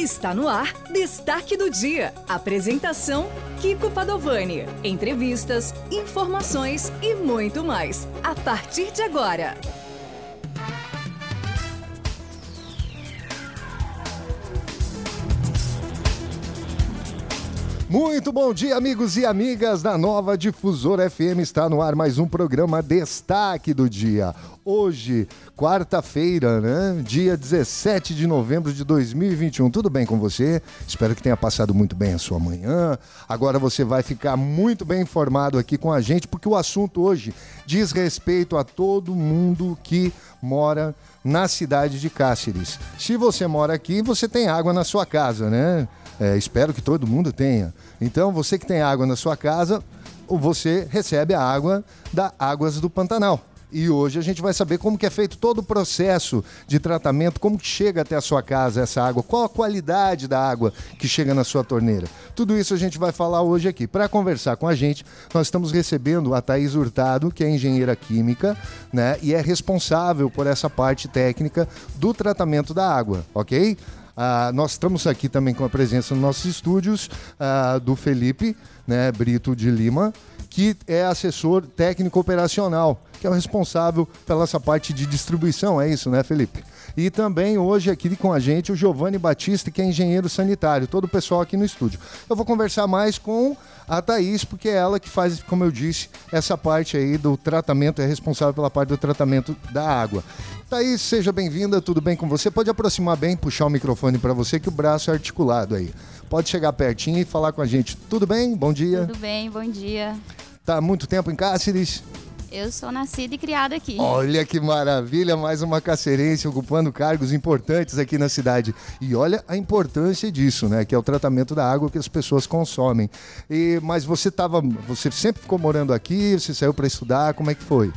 Está no ar Destaque do Dia. Apresentação: Kiko Padovani. Entrevistas, informações e muito mais. A partir de agora. Muito bom dia, amigos e amigas da Nova Difusora FM. Está no ar mais um programa Destaque do Dia. Hoje, quarta-feira, né? Dia 17 de novembro de 2021. Tudo bem com você? Espero que tenha passado muito bem a sua manhã. Agora você vai ficar muito bem informado aqui com a gente, porque o assunto hoje diz respeito a todo mundo que mora na cidade de Cáceres. Se você mora aqui, você tem água na sua casa, né? É, espero que todo mundo tenha. Então, você que tem água na sua casa, você recebe a água da Águas do Pantanal. E hoje a gente vai saber como que é feito todo o processo de tratamento, como que chega até a sua casa essa água, qual a qualidade da água que chega na sua torneira. Tudo isso a gente vai falar hoje aqui. Para conversar com a gente, nós estamos recebendo a Thaís Hurtado, que é engenheira química, né, e é responsável por essa parte técnica do tratamento da água, ok? Ah, nós estamos aqui também com a presença nos nossos estúdios ah, do Felipe né, Brito de Lima, que é assessor técnico operacional, que é o responsável pela essa parte de distribuição, é isso, né, Felipe? E também hoje aqui com a gente o Giovanni Batista, que é engenheiro sanitário, todo o pessoal aqui no estúdio. Eu vou conversar mais com a Thaís, porque é ela que faz, como eu disse, essa parte aí do tratamento, é responsável pela parte do tratamento da água. Thaís, seja bem-vinda, tudo bem com você? Pode aproximar bem, puxar o microfone para você, que o braço é articulado aí. Pode chegar pertinho e falar com a gente. Tudo bem? Bom dia. Tudo bem, bom dia. Tá há muito tempo em Cáceres? Eu sou nascida e criada aqui. Olha que maravilha, mais uma cacerense ocupando cargos importantes aqui na cidade. E olha a importância disso, né? Que é o tratamento da água que as pessoas consomem. E, mas você tava, você sempre ficou morando aqui, você saiu para estudar, como é que foi?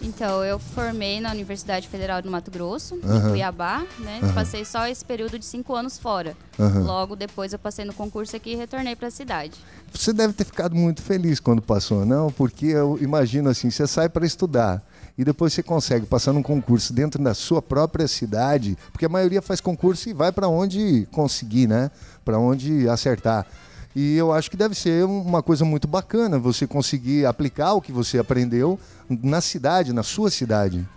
Então, eu formei na Universidade Federal do Mato Grosso, uhum. em Cuiabá, né? Uhum. Passei só esse período de cinco anos fora. Uhum. Logo depois eu passei no concurso aqui e retornei para a cidade. Você deve ter ficado muito feliz quando passou, não? Porque eu imagino assim, você sai para estudar e depois você consegue passar num concurso dentro da sua própria cidade, porque a maioria faz concurso e vai para onde conseguir, né? Para onde acertar. E eu acho que deve ser uma coisa muito bacana você conseguir aplicar o que você aprendeu na cidade, na sua cidade.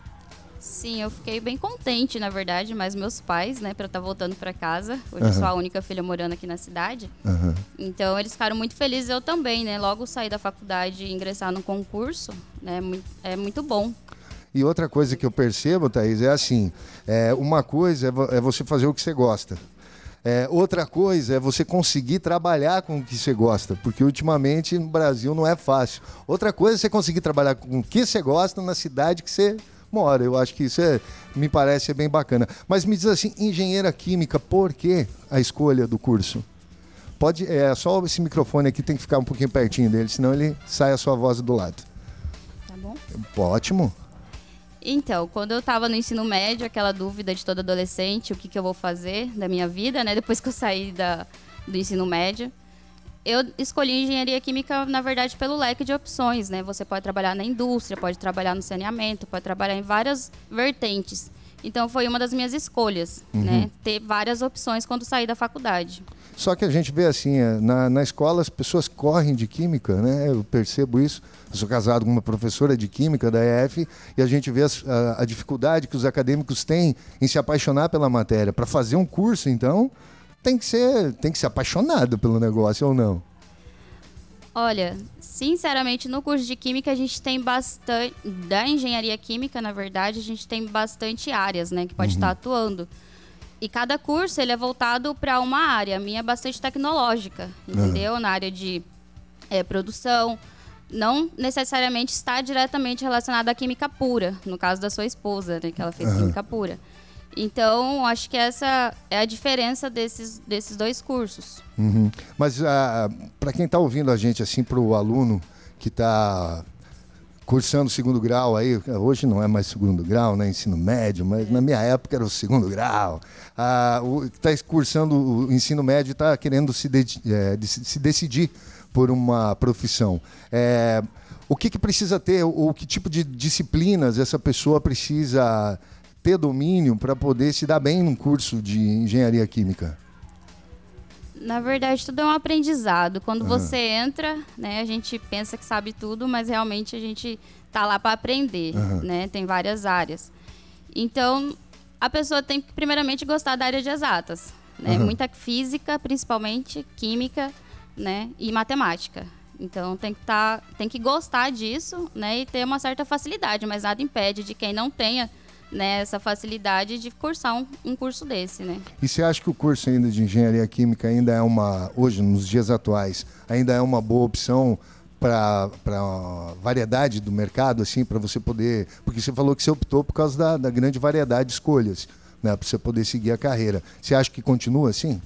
Sim, eu fiquei bem contente, na verdade, mas meus pais, né, para estar tá voltando para casa, hoje uhum. eu sou a única filha morando aqui na cidade. Uhum. Então eles ficaram muito felizes, eu também, né? Logo sair da faculdade e ingressar no concurso, né, é muito bom. E outra coisa que eu percebo, Thaís, é assim: é, uma coisa é, é você fazer o que você gosta. É, outra coisa é você conseguir trabalhar com o que você gosta, porque ultimamente no Brasil não é fácil. Outra coisa é você conseguir trabalhar com o que você gosta na cidade que você mora. Eu acho que isso é, me parece bem bacana. Mas me diz assim, engenheira química, por que a escolha do curso? Pode, é só esse microfone aqui tem que ficar um pouquinho pertinho dele, senão ele sai a sua voz do lado. Tá bom? Ótimo. Então, quando eu estava no ensino médio, aquela dúvida de todo adolescente, o que, que eu vou fazer da minha vida, né? Depois que eu saí da, do ensino médio, eu escolhi engenharia química, na verdade, pelo leque de opções, né? Você pode trabalhar na indústria, pode trabalhar no saneamento, pode trabalhar em várias vertentes. Então, foi uma das minhas escolhas, uhum. né? Ter várias opções quando saí da faculdade. Só que a gente vê assim, é, na, na escola as pessoas correm de química, né? Eu percebo isso. Eu sou casado com uma professora de química da EF e a gente vê as, a, a, dificuldade que os acadêmicos têm em se apaixonar pela matéria. Para fazer um curso, então, tem que ser, tem que ser apaixonado pelo negócio ou não? Olha, sinceramente, no curso de química a gente tem bastante da engenharia química, na verdade, a gente tem bastante áreas, né, que pode uhum. estar atuando. E cada curso ele é voltado para uma área. A minha é bastante tecnológica, entendeu? Uhum. Na área de é, produção. Não necessariamente está diretamente relacionada à química pura, no caso da sua esposa, né, que ela fez uhum. química pura. Então, acho que essa é a diferença desses, desses dois cursos. Uhum. Mas ah, para quem está ouvindo a gente, assim, para o aluno que está cursando segundo grau aí, hoje não é mais segundo grau, né, ensino médio, mas é. na minha época era o segundo grau. Ah, está cursando o ensino médio e está querendo se, de, é, se decidir por uma profissão. É, o que, que precisa ter, ou que tipo de disciplinas essa pessoa precisa ter domínio para poder se dar bem num curso de engenharia química? Na verdade, tudo é um aprendizado. Quando uhum. você entra, né, a gente pensa que sabe tudo, mas realmente a gente tá lá para aprender, uhum. né? Tem várias áreas. Então, a pessoa tem que primeiramente gostar da área de exatas, né? Uhum. Muita física, principalmente química, né, e matemática. Então tem que tá, tem que gostar disso, né, e ter uma certa facilidade, mas nada impede de quem não tenha né, essa facilidade de cursar um, um, curso desse, né? E você acha que o curso ainda de engenharia química ainda é uma, hoje, nos dias atuais, ainda é uma boa opção para variedade do mercado, assim, para você poder. Porque você falou que você optou por causa da, da grande variedade de escolhas, né? Para você poder seguir a carreira. Você acha que continua assim?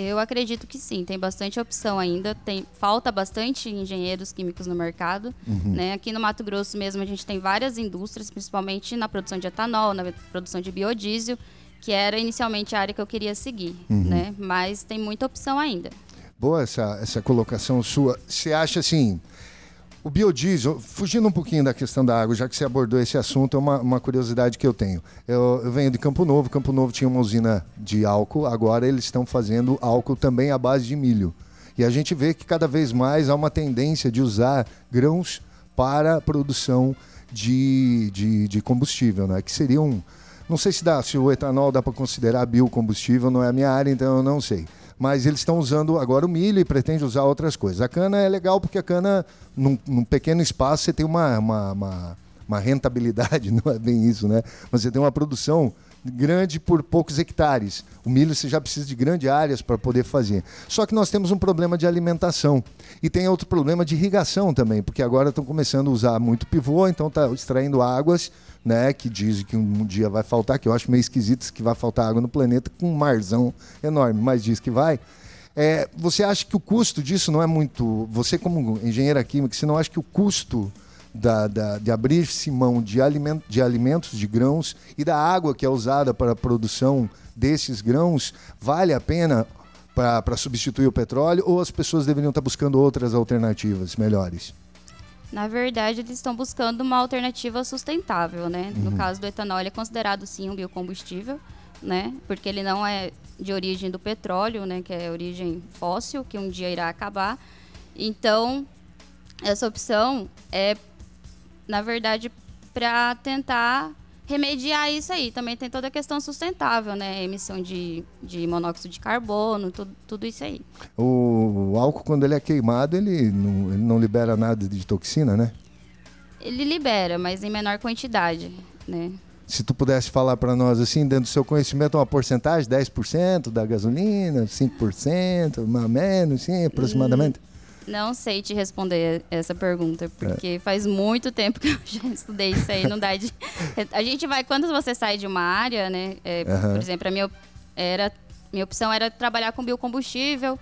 Eu acredito que sim, tem bastante opção ainda, tem falta bastante engenheiros químicos no mercado. Uhum. Né? Aqui no Mato Grosso mesmo a gente tem várias indústrias, principalmente na produção de etanol, na produção de biodiesel, que era inicialmente a área que eu queria seguir, uhum. né? Mas tem muita opção ainda. Boa essa, essa colocação sua. Você acha assim, o biodiesel, fugindo um pouquinho da questão da água, já que você abordou esse assunto, é uma, uma curiosidade que eu tenho. Eu, eu, venho de Campo Novo, Campo Novo tinha uma usina de álcool, agora eles estão fazendo álcool também à base de milho. E a gente vê que cada vez mais há uma tendência de usar grãos para a produção de, de, de combustível, né? que seria um. Não sei se, dá, se o etanol dá para considerar biocombustível, não é a minha área, então eu não sei mas eles estão usando agora o milho e pretende usar outras coisas. A cana é legal porque a cana, num, num pequeno espaço, você tem uma, uma, uma, uma, rentabilidade, não é bem isso, né? Mas você tem uma produção grande por poucos hectares. O milho você já precisa de grandes áreas para poder fazer. Só que nós temos um problema de alimentação e tem outro problema de irrigação também, porque agora estão começando a usar muito pivô, então está extraindo águas né, que dizem que um dia vai faltar, que eu acho meio esquisito que vai faltar água no planeta com um marzão enorme, mas diz que vai. É, você acha que o custo disso não é muito. Você, como engenheira química, você não acha que o custo da, da, de abrir-se mão de, aliment, de alimentos, de grãos e da água que é usada para a produção desses grãos vale a pena para substituir o petróleo ou as pessoas deveriam estar buscando outras alternativas melhores? Na verdade, eles estão buscando uma alternativa sustentável, né? Uhum. No caso do etanol, ele é considerado sim um biocombustível, né? Porque ele não é de origem do petróleo, né? Que é origem fóssil, que um dia irá acabar. Então, essa opção é, na verdade, para tentar remediar isso aí. Também tem toda a questão sustentável, né? Emissão de, de monóxido de carbono, tudo, tudo isso aí. O, álcool, quando ele é queimado, ele não, ele não libera nada de toxina, né? Ele libera, mas em menor quantidade, né? Se tu pudesse falar para nós, assim, dentro do seu conhecimento, uma porcentagem, 10% da gasolina, 5%, mais ou menos, sim, aproximadamente? Hum. Não sei te responder essa pergunta, porque é. faz muito tempo que eu já estudei isso aí, não dá de... A gente vai, quando você sai de uma área, né, é, uhum. por exemplo, a minha, era, minha opção era trabalhar com biocombustível,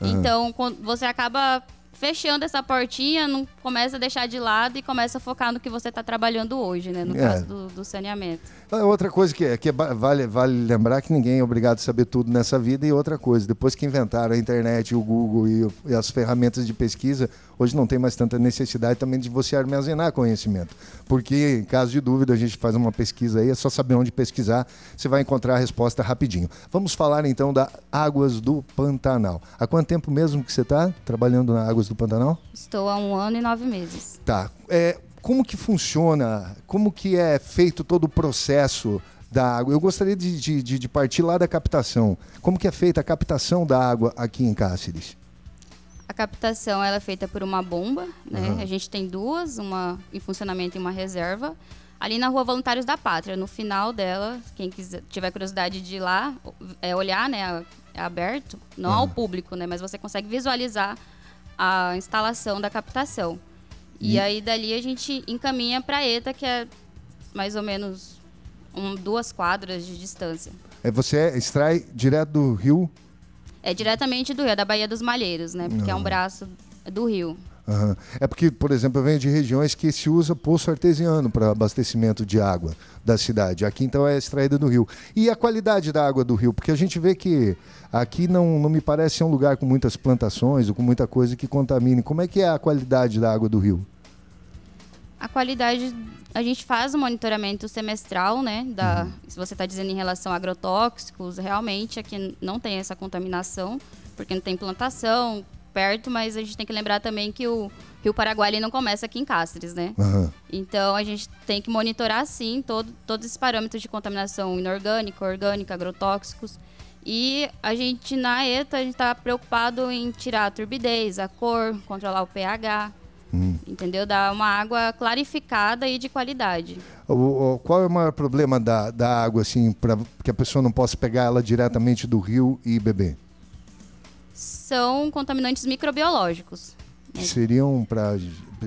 uhum. então você acaba fechando essa portinha, não começa a deixar de lado e começa a focar no que você está trabalhando hoje, né? No é. caso do, do, saneamento. Ah, outra coisa que, é, que é, vale, vale lembrar que ninguém é obrigado a saber tudo nessa vida e outra coisa, depois que inventaram a internet, o Google e, e as ferramentas de pesquisa, hoje não tem mais tanta necessidade também de você armazenar conhecimento. Porque, em caso de dúvida, a gente faz uma pesquisa aí, é só saber onde pesquisar, você vai encontrar a resposta rapidinho. Vamos falar então da Águas do Pantanal. Há quanto tempo mesmo que você está trabalhando na Águas do Pantanal? Estou há um ano e nove meses. Tá. É, como que funciona? Como que é feito todo o processo da água? Eu gostaria de, de, de partir lá da captação. Como que é feita a captação da água aqui em Cáceres? A captação ela é feita por uma bomba, né? Uhum. A gente tem duas, uma em funcionamento e uma reserva. Ali na Rua Voluntários da Pátria, no final dela, quem quiser, tiver curiosidade de ir lá, é olhar, né? É aberto, não uhum. ao público, né? Mas você consegue visualizar a instalação da captação. E, e aí dali a gente encaminha para a ETA, que é mais ou menos um, duas quadras de distância. É, você extrai direto do rio é diretamente do rio, é da Baía dos Malheiros, né? Porque uhum. é um braço do rio. Uhum. É porque, por exemplo, eu venho de regiões que se usa poço artesiano para abastecimento de água da cidade. Aqui, então, é extraída do rio. E a qualidade da água do rio? Porque a gente vê que aqui não, não me parece ser um lugar com muitas plantações ou com muita coisa que contamine. Como é que é a qualidade da água do rio? A qualidade, a gente faz o monitoramento semestral, né? Da, uhum. Se você está dizendo em relação a agrotóxicos, realmente aqui não tem essa contaminação, porque não tem plantação perto, mas a gente tem que lembrar também que o Rio Paraguai ele não começa aqui em Cáceres, né? Uhum. Então a gente tem que monitorar sim todo, todos esses parâmetros de contaminação inorgânica, orgânica, agrotóxicos. E a gente na ETA a gente está preocupado em tirar a turbidez, a cor, controlar o pH, hum. entendeu? Dar uma água clarificada e de qualidade. O, o, qual é o maior problema da, da água assim para que a pessoa não possa pegar ela diretamente do rio e beber? São contaminantes microbiológicos. Que seriam para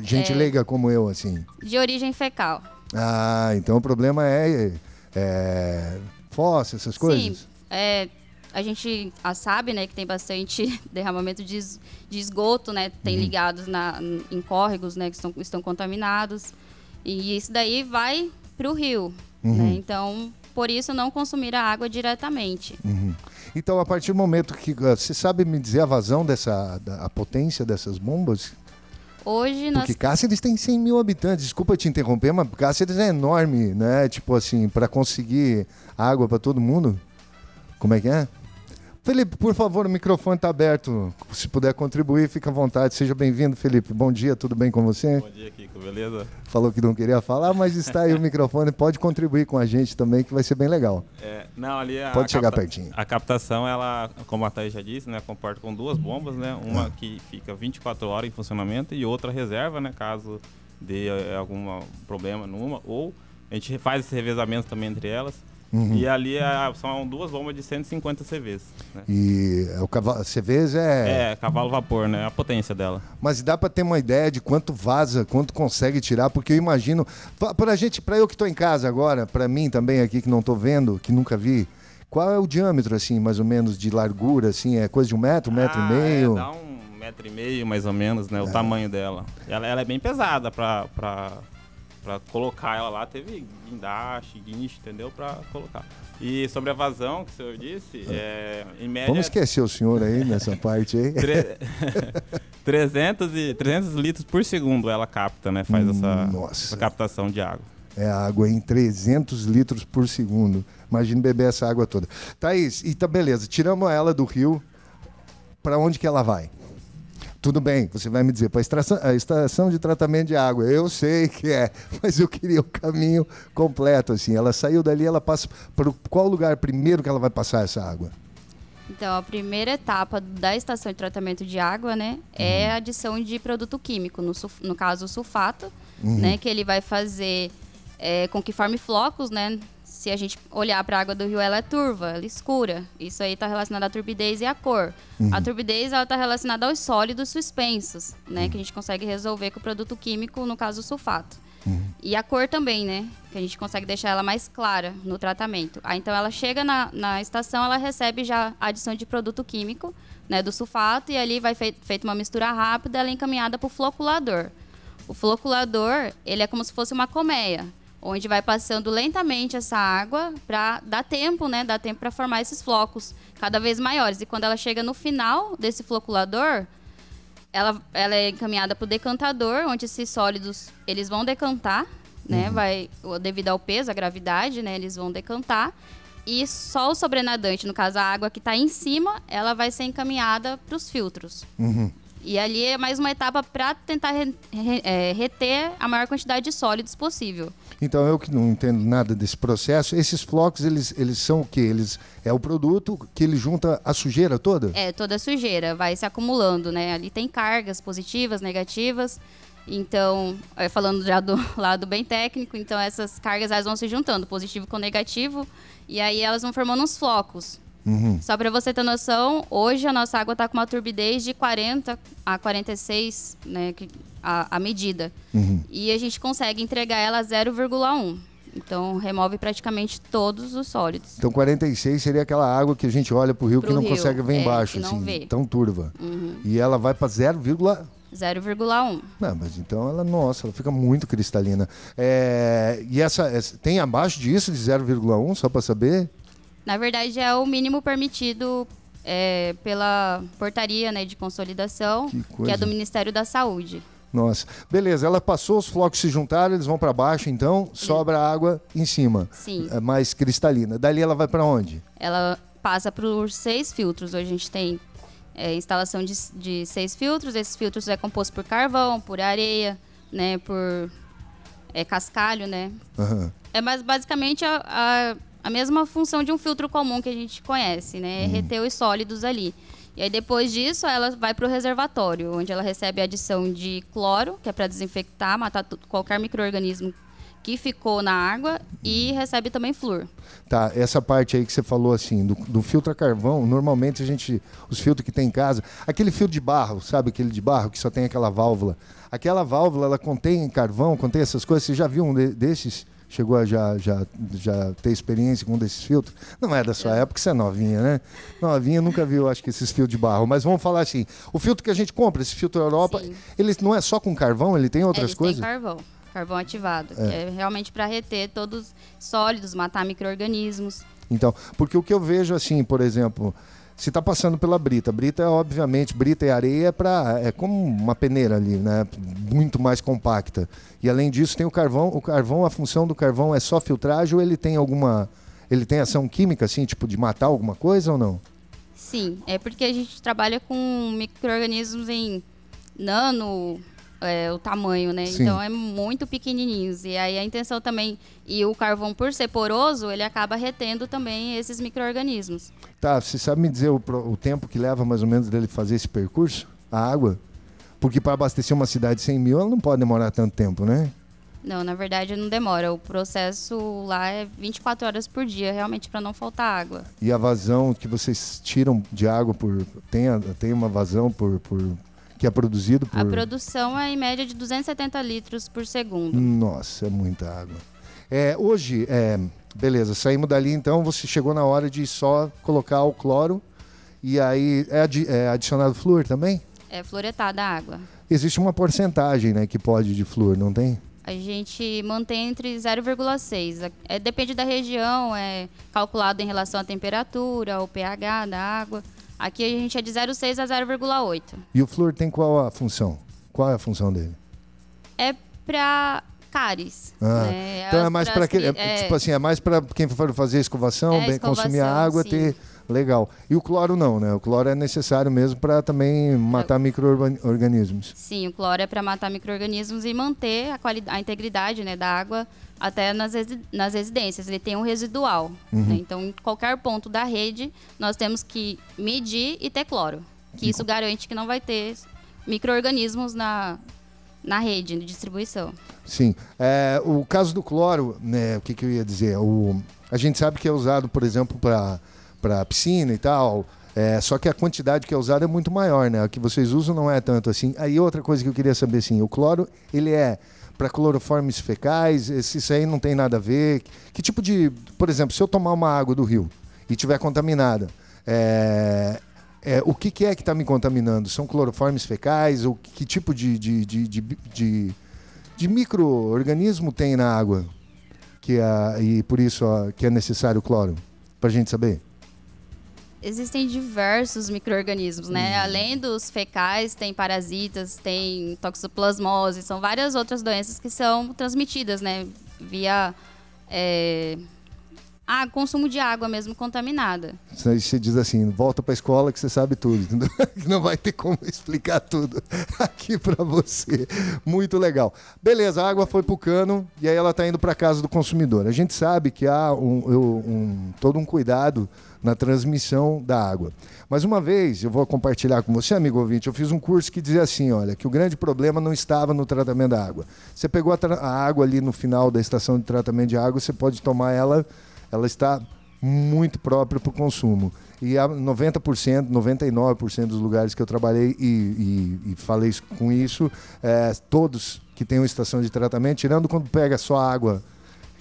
gente é, leiga como eu, assim? De origem fecal. Ah, então o problema é, é fóssil, essas coisas? Sim, é, a gente a sabe, né, que tem bastante derramamento de, de esgoto, né, tem uhum. ligados na, em córregos, né, que estão, estão contaminados. E isso daí vai para o rio, uhum. né? Então, por isso não consumir a água diretamente. Uhum. Então, a partir do momento que ah, você sabe me dizer a vazão dessa, da, a potência dessas bombas? Hoje nós... Porque Cáceres tem 100 mil habitantes. Desculpa te interromper, mas Cáceres é enorme, né? Tipo assim, para conseguir água para todo mundo. Como é que é? Felipe, por favor, o microfone está aberto. Se puder contribuir, fica à vontade. Seja bem-vindo, Felipe. Bom dia, tudo bem com você? Bom dia, Kiko, beleza? Falou que não queria falar, mas está aí o microfone. Pode contribuir com a gente também, que vai ser bem legal. É, não, ali Pode chegar pertinho. A captação, ela, como a Thaís já disse, né, comporta com duas bombas, né? Uma ah. que fica 24 horas em funcionamento e outra reserva, né? Caso dê eh, algum problema numa. Ou a gente faz esse revezamento também entre elas. Uhum. E ali é, são duas bombas de 150 CVs. Né? E o cavalo, CVs é. É, cavalo vapor, né? A potência dela. Mas dá para ter uma ideia de quanto vaza, quanto consegue tirar, porque eu imagino. Para gente, para eu que estou em casa agora, para mim também aqui que não estou vendo, que nunca vi, qual é o diâmetro, assim, mais ou menos, de largura, assim? É coisa de um metro, um metro ah, e meio? É, dá um metro e meio, mais ou menos, né? O é. tamanho dela. Ela, ela é bem pesada para para colocar ela lá, teve guindaste, guincho, entendeu? Para colocar. E sobre a vazão, que o senhor disse, é, em média... Vamos esquecer o senhor aí nessa parte aí. 300, e, 300 litros por segundo ela capta, né? Faz essa, essa, captação de água. É água em 300 litros por segundo. Imagina beber essa água toda. Thaís, e tá beleza, tiramos ela do rio, para onde que ela vai? Tudo bem, você vai me dizer, para a estação de tratamento de água, eu sei que é, mas eu queria o caminho completo, assim. Ela saiu dali, ela passa para qual lugar primeiro que ela vai passar essa água? Então, a primeira etapa da estação de tratamento de água, né, é uhum. a adição de produto químico, no, no caso o sulfato, uhum. né, que ele vai fazer é, com que forme flocos, né, se a gente olhar para a água do rio, ela é turva, ela é escura. Isso aí está relacionado à turbidez e à cor. Uhum. A turbidez está relacionada aos sólidos suspensos, né? Uhum. Que a gente consegue resolver com o produto químico, no caso o sulfato. Uhum. E a cor também, né? Que a gente consegue deixar ela mais clara no tratamento. Aí, então, ela chega na, na estação, ela recebe já a adição de produto químico, né? Do sulfato, e ali vai fei feita uma mistura rápida, ela é encaminhada para o floculador. O floculador, ele é como se fosse uma colmeia onde vai passando lentamente essa água para dar tempo, né? Dar tempo para formar esses flocos cada vez maiores. E quando ela chega no final desse floculador, ela, ela é encaminhada para o decantador, onde esses sólidos eles vão decantar, né? Uhum. Vai devido ao peso, à gravidade, né? Eles vão decantar. E só o sobrenadante, no caso a água que está em cima, ela vai ser encaminhada para os filtros. Uhum. E ali é mais uma etapa para tentar re, re, é, reter a maior quantidade de sólidos possível. Então eu que não entendo nada desse processo, esses flocos eles, eles são o que? Eles é o produto que ele junta a sujeira toda? É toda a sujeira vai se acumulando, né? Ali tem cargas positivas, negativas. Então, é, falando já do lado bem técnico, então essas cargas elas vão se juntando, positivo com negativo, e aí elas vão formando uns flocos. Uhum. Só para você ter noção, hoje a nossa água está com uma turbidez de 40 a 46, né, a, a medida. Uhum. E a gente consegue entregar ela a 0,1. Então remove praticamente todos os sólidos. Então 46 seria aquela água que a gente olha para o rio que não rio, consegue ver é, embaixo, assim, vê. tão turva. Uhum. E ela vai para 0,1. 0,1. Não, mas então ela, nossa, ela fica muito cristalina. É, e essa, tem abaixo disso de 0,1, só para saber? Na verdade, é o mínimo permitido é, pela portaria né, de consolidação, que, que, é do Ministério da Saúde. Nossa. Beleza, ela passou, os flocos se juntaram, eles vão para baixo, então sobra água em cima. Sim. É mais cristalina. Dali ela vai para onde? Ela passa por seis filtros. Hoje a gente tem é, instalação de, de seis filtros. Esses filtros é composto por carvão, por areia, né, por é, cascalho, né. Aham. É mais basicamente a, a, a mesma função de um filtro comum que a gente conhece, né? É reter os sólidos ali. E aí depois disso ela vai para o reservatório, onde ela recebe a adição de cloro, que é para desinfectar, matar qualquer microorganismo que ficou na água, e recebe também flúor. Tá, essa parte aí que você falou assim, do, do filtro a carvão, normalmente a gente, os filtros que tem em casa, aquele filtro de barro, sabe aquele de barro que só tem aquela válvula. Aquela válvula, ela contém carvão, contém essas coisas. Você já viu um de- desses? Chegou a já, já, já ter experiência com um desses filtros? Não é da sua época, você é novinha, né? Novinha nunca viu, acho que esses filtros de barro. Mas vamos falar assim, o filtro que a gente compra, esse filtro Europa, Sim. ele não é só com carvão, ele tem outras Eles coisas? têm carvão, carvão ativado, que é realmente para reter todos sólidos, matar micro-organismos. Então, porque o que eu vejo assim, por exemplo, se está passando pela brita, brita obviamente, brita e areia é é como uma peneira ali, né? Muito mais compacta. E além disso tem o carvão, o carvão, a função do carvão é só filtragem ou ele tem alguma ele tem ação química assim, tipo de matar alguma coisa ou não? Sim, é porque a gente trabalha com micro-organismos em nano, é, o tamanho, né? Sim. Então é muito pequenininhos. E aí a intenção também, e o carvão por ser poroso, ele acaba retendo também esses micro-organismos. Tá, você sabe me dizer o, o tempo que leva mais ou menos dele fazer esse percurso? A água? Porque para abastecer uma cidade de 100 mil, ela não pode demorar tanto tempo, né? Não, na verdade não demora. O processo lá é 24 horas por dia, realmente para não faltar água. E a vazão que vocês tiram de água por. Tem, tem uma vazão por, por. Que é produzido por. A produção é em média de 270 litros por segundo. Nossa, é muita água. É, hoje, é, beleza, saímos dali então, você chegou na hora de só colocar o cloro e aí é, adi- é adicionado flúor também? É fluoretada a água. Existe uma porcentagem né, que pode de flúor, não tem? A gente mantém entre 0,6. É, depende da região, é calculado em relação à temperatura, ao pH da água. Aqui a gente é de 0,6 a 0,8. E o flúor tem qual a função? Qual é a função dele? É para cáries. Ah, né? então é mais para cri- é, tipo assim, é mais para quem for fazer escovação, É, bem, consumir a escovação, água, sim. ter legal. E o cloro não, né? O cloro é necessário mesmo para também matar micro-organismos. Sim, o cloro é para matar micro-organismos e manter a, a integridade né, da água até nas, resi- nas residências. Ele tem um residual. Uhum. né? Então, em qualquer ponto da rede, nós temos que medir e ter cloro. Que isso garante que não vai ter micro-organismos na, na rede de distribuição. Sim. É, o caso do cloro, né, o que, que eu ia dizer? O, a gente sabe que é usado, por exemplo, para piscina e tal. é, só que a quantidade que é usada é muito maior, né? A que vocês usam não é tanto assim. Aí outra coisa que eu queria saber, assim, o cloro, ele é para cloroformes fecais? Esse- Isso aí não tem nada a ver? Que tipo de... Por exemplo, se eu tomar uma água do rio e tiver contaminada, é, é, o que, que é que está me contaminando? São cloroformes fecais? Ou que tipo de, de, de, de, de, de micro-organismo tem na água? Que é, e por isso ó, que é necessário o cloro? Para a gente saber. Existem diversos micro-organismos, né? Uhum. Além dos fecais, tem parasitas, tem toxoplasmose, são várias outras doenças que são transmitidas, né? Via é, ah, consumo de água mesmo contaminada. Você diz assim, volta para a escola que você sabe tudo. entendeu? Não vai ter como explicar tudo aqui para você. Muito legal. Beleza, a água foi pro cano e aí ela está indo para casa do consumidor. A gente sabe que há um, um- todo um cuidado na transmissão da água. Mas uma vez, eu vou compartilhar com você, amigo ouvinte, eu fiz um curso que dizia assim, olha, que o grande problema não estava no tratamento da água. Você pegou a, a água ali no final da estação de tratamento de água, você pode tomar ela, ela está muito própria para o consumo. E a 90%, 99% dos lugares que eu trabalhei e, e- e falei com isso, é, todos que têm uma estação de tratamento, tirando quando pega só água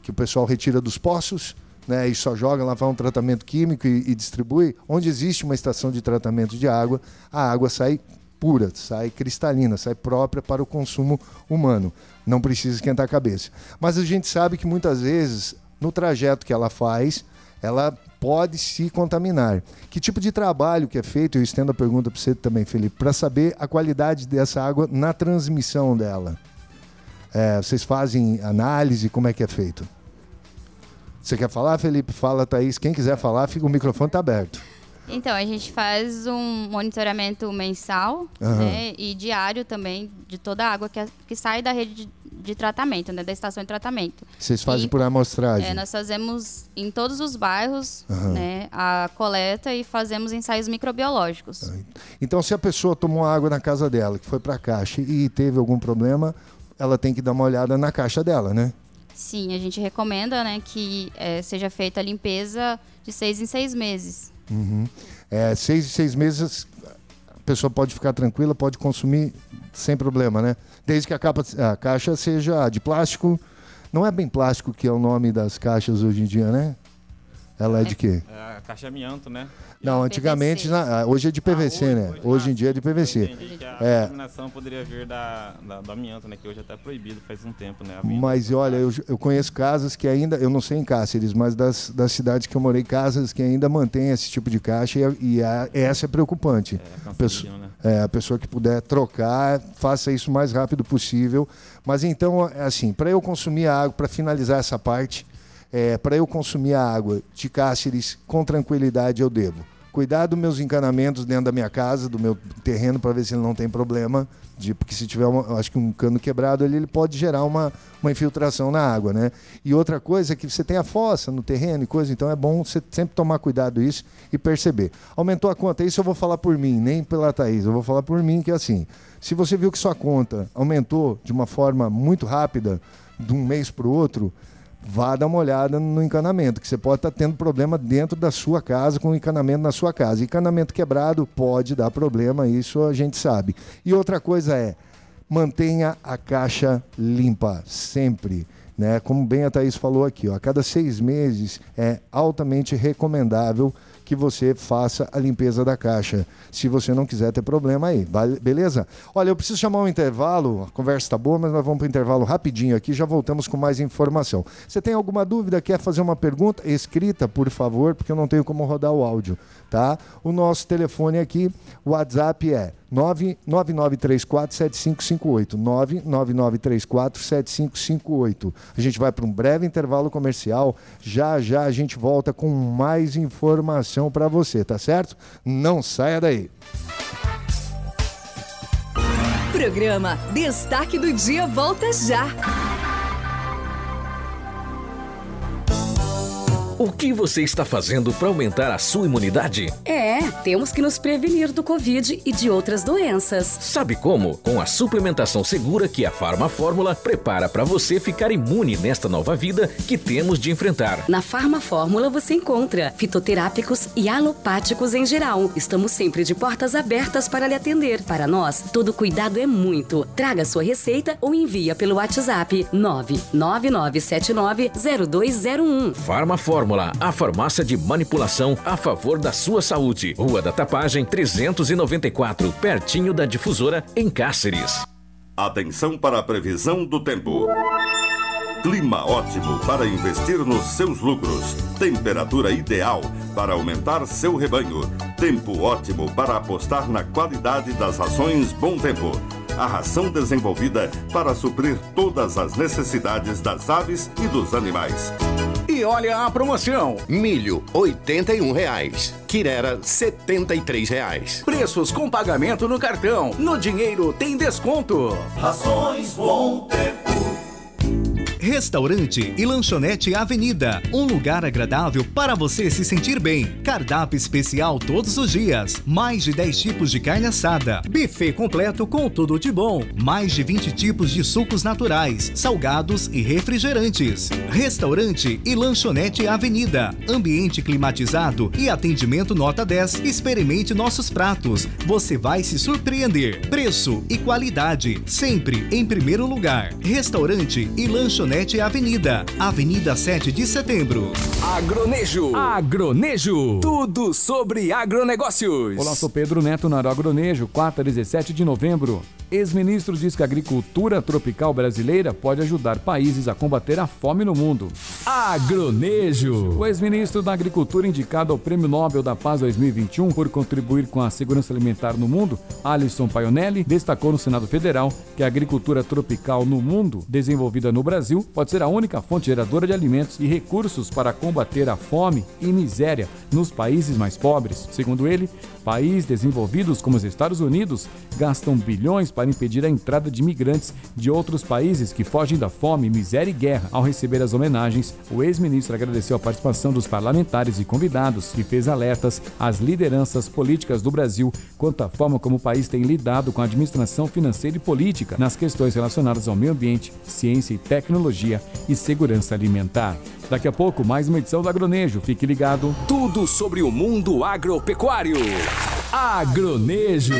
que o pessoal retira dos poços, né, e só joga lá, um tratamento químico e, e distribui, onde existe uma estação de tratamento de água, a água sai pura, sai cristalina, sai própria para o consumo humano. Não precisa esquentar a cabeça. Mas a gente sabe que muitas vezes, no trajeto que ela faz, ela pode se contaminar. Que tipo de trabalho que é feito, eu estendo a pergunta para você também, Felipe, para saber a qualidade dessa água na transmissão dela? É, vocês fazem análise, como é que é feito? Você quer falar, Felipe? Fala, Thaís. Quem quiser falar, fica o microfone está aberto. Então, a gente faz um monitoramento mensal Aham. né, e diário também de toda a água que, que sai da rede de, de tratamento, né, da estação de tratamento. Vocês fazem E- por amostragem. É, nós fazemos em todos os bairros Aham. né, a coleta e fazemos ensaios microbiológicos. Então, se a pessoa tomou água na casa dela, que foi para a caixa e teve algum problema, ela tem que dar uma olhada na caixa dela, né? Sim, a gente recomenda né, que eh, seja feita a limpeza de seis em seis meses. Uhum. É, seis em seis meses, pessoa pode ficar tranquila, pode consumir sem problema, né? Desde que a, capa- a caixa seja de plástico. Não é bem plástico que é o nome das caixas hoje em dia, né? Ela é de quê? É caixa amianto, né? Não, antigamente, na- hoje é de PVC, Ah, né? Hoje em dia é de PVC. Entendi que a É. contaminação poderia vir da, da- do amianto, né? Que hoje até é proibido faz um tempo, né? a. Mas olha, eu, eu conheço casas que ainda, eu não sei em Cáceres, mas das, das cidades que eu morei, casas que ainda mantêm esse tipo de caixa e, e a- essa é preocupante. É, Pesso- cancerígeno, né? É, a pessoa que puder trocar, faça isso o mais rápido possível. Mas então, assim, para eu consumir a água, para finalizar essa parte, é, para eu consumir a água de Cáceres com tranquilidade, eu devo cuidar dos meus encanamentos dentro da minha casa, do meu terreno, para ver se ele não tem problema. De, porque se tiver, uma, acho que um cano quebrado, ele, ele pode gerar uma, uma infiltração na água, né? E outra coisa é que você tem a fossa no terreno e coisa, então é bom você sempre tomar cuidado isso e perceber. Aumentou a conta, isso eu vou falar por mim, nem pela Thaís, eu vou falar por mim que é assim, se você viu que sua conta aumentou de uma forma muito rápida, de um mês para o outro, vá dar uma olhada no encanamento, que você pode estar tendo problema dentro da sua casa, com o encanamento na sua casa. Encanamento quebrado pode dar problema, isso a gente sabe. E outra coisa é, mantenha a caixa limpa, sempre. Né? Como bem a Thaís falou aqui, ó, a cada seis meses é altamente recomendável que você faça a limpeza da caixa, se você não quiser ter problema aí, beleza? Olha, eu preciso chamar um intervalo, a conversa está boa, mas nós vamos para o intervalo rapidinho aqui, já voltamos com mais informação. Você tem alguma dúvida, quer fazer uma pergunta? Escrita, por favor, porque eu não tenho como rodar o áudio, tá? O nosso telefone aqui, o WhatsApp é 999347558, 999347558. A gente vai para um breve intervalo comercial, já já a gente volta com mais informação para você, tá certo? Não saia daí. Programa Destaque do Dia volta já. O que você está fazendo para aumentar a sua imunidade? É, temos que nos prevenir do Covid e de outras doenças. Sabe como? Com a suplementação segura que a Farma Fórmula prepara para você ficar imune nesta nova vida que temos de enfrentar. Na Farma Fórmula você encontra fitoterápicos e alopáticos em geral. Estamos sempre de portas abertas para lhe atender. Para nós, todo cuidado é muito. Traga sua receita ou envia pelo WhatsApp 999790201. Farma Fórmula, a farmácia de manipulação a favor da sua saúde. Rua da Tapagem 394, pertinho da difusora em Cáceres. Atenção para a previsão do tempo. Clima ótimo para investir nos seus lucros. Temperatura ideal para aumentar seu rebanho. Tempo ótimo para apostar na qualidade das rações Bom Tempo. A ração desenvolvida para suprir todas as necessidades das aves e dos animais. E olha a promoção. Milho, 81 reais. Quirera, 73 reais. Preços com pagamento no cartão. No dinheiro tem desconto. Rações Bom Tempo. Restaurante e Lanchonete Avenida. Um lugar agradável para você se sentir bem. Cardápio especial todos os dias. Mais de 10 tipos de carne assada. Buffet completo com tudo de bom. Mais de 20 tipos de sucos naturais, salgados e refrigerantes. Restaurante e Lanchonete Avenida. Ambiente climatizado e atendimento nota 10. Experimente nossos pratos. Você vai se surpreender. Preço e qualidade. Sempre em primeiro lugar. Restaurante e Lanchonete Avenida. Avenida 7 de Setembro. Agronejo. Agronejo. Tudo sobre agronegócios. Olá, sou Pedro Neto na Agronejo, 4 a 17 de novembro. Ex-ministro diz que a agricultura tropical brasileira pode ajudar países a combater a fome no mundo. Agronejo. O ex-ministro da Agricultura indicado ao Prêmio Nobel da Paz 2021 por contribuir com a segurança alimentar no mundo, Alisson Paionelli, destacou no Senado Federal que a agricultura tropical no mundo, desenvolvida no Brasil, pode ser a única fonte geradora de alimentos e recursos para combater a fome e miséria nos países mais pobres. Segundo ele, países desenvolvidos como os Estados Unidos gastam bilhões para impedir a entrada de imigrantes de outros países que fogem da fome, miséria e guerra. Ao receber as homenagens, o ex-ministro agradeceu a participação dos parlamentares e convidados e fez alertas às lideranças políticas do Brasil quanto à forma como o país tem lidado com a administração financeira e política nas questões relacionadas ao meio ambiente, ciência e tecnologia e segurança alimentar. Daqui a pouco, mais uma edição do Agronejo. Fique ligado. Tudo sobre o mundo agropecuário. Agronejo.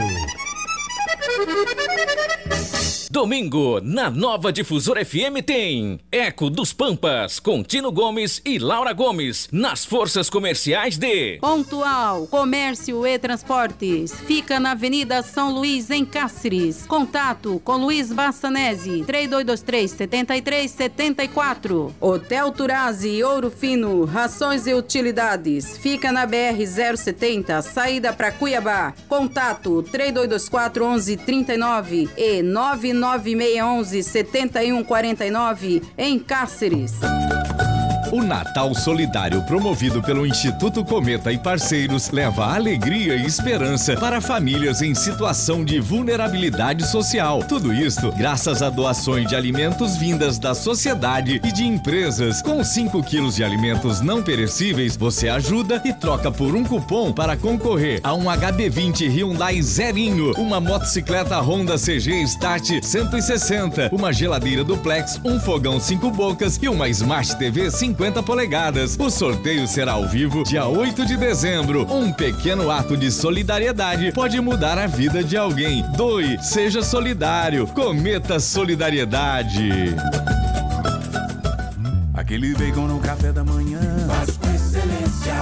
Domingo, na nova Difusora FM tem Eco dos Pampas, Contino Gomes e Laura Gomes, nas forças comerciais de Pontual, Comércio e Transportes. Fica na Avenida São Luís, em Cáceres. Contato com Luiz Bassanese, 3223-7374. Hotel Turazi, Ouro Fino, Rações e Utilidades. Fica na BR 070, saída para Cuiabá. Contato 3224 1139 e 99 9611 7149 em Cáceres. O Natal Solidário, promovido pelo Instituto Cometa e parceiros, leva alegria e esperança para famílias em situação de vulnerabilidade social. Tudo isso graças a doações de alimentos vindas da sociedade e de empresas. Com 5 quilos de alimentos não perecíveis, você ajuda e troca por um cupom para concorrer a um HB20 Hyundai Zerinho, uma motocicleta Honda CG Start 160, uma geladeira duplex, um fogão 5 bocas e uma Smart TV 50 polegadas. O sorteio será ao vivo dia 8 de dezembro. Um pequeno ato de solidariedade pode mudar a vida de alguém. Doe, seja solidário. Cometa solidariedade. Aquele bacon no café da manhã. Faz com excelência.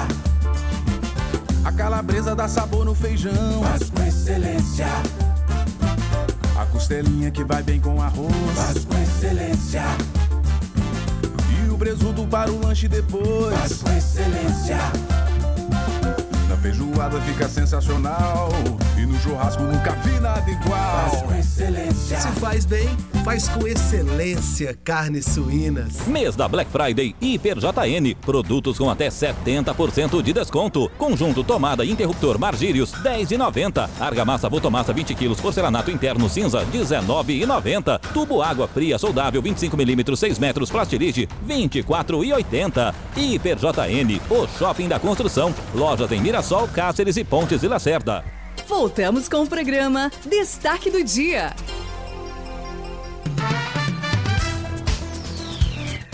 A calabresa dá sabor no feijão. Faz com excelência. A costelinha que vai bem com arroz. Faz com excelência presunto para o lanche depois. Faz com excelência. Feijoada fica sensacional. E no churrasco nunca vi nada igual. Faz com excelência. Se faz bem, faz com excelência carnes suínas. Mês da Black Friday Hiper JN. Produtos com até 70% de desconto. Conjunto tomada interruptor Margírios 10,90. Argamassa Votomassa 20 kg porcelanato interno cinza 19,90. Tubo água fria soldável 25 mm 6 metros Plastilite 24,80. Hiper JN, o shopping da construção. Lojas em Mirassol, Cáceres e Pontes de Lacerda. Voltamos com o programa Destaque do Dia.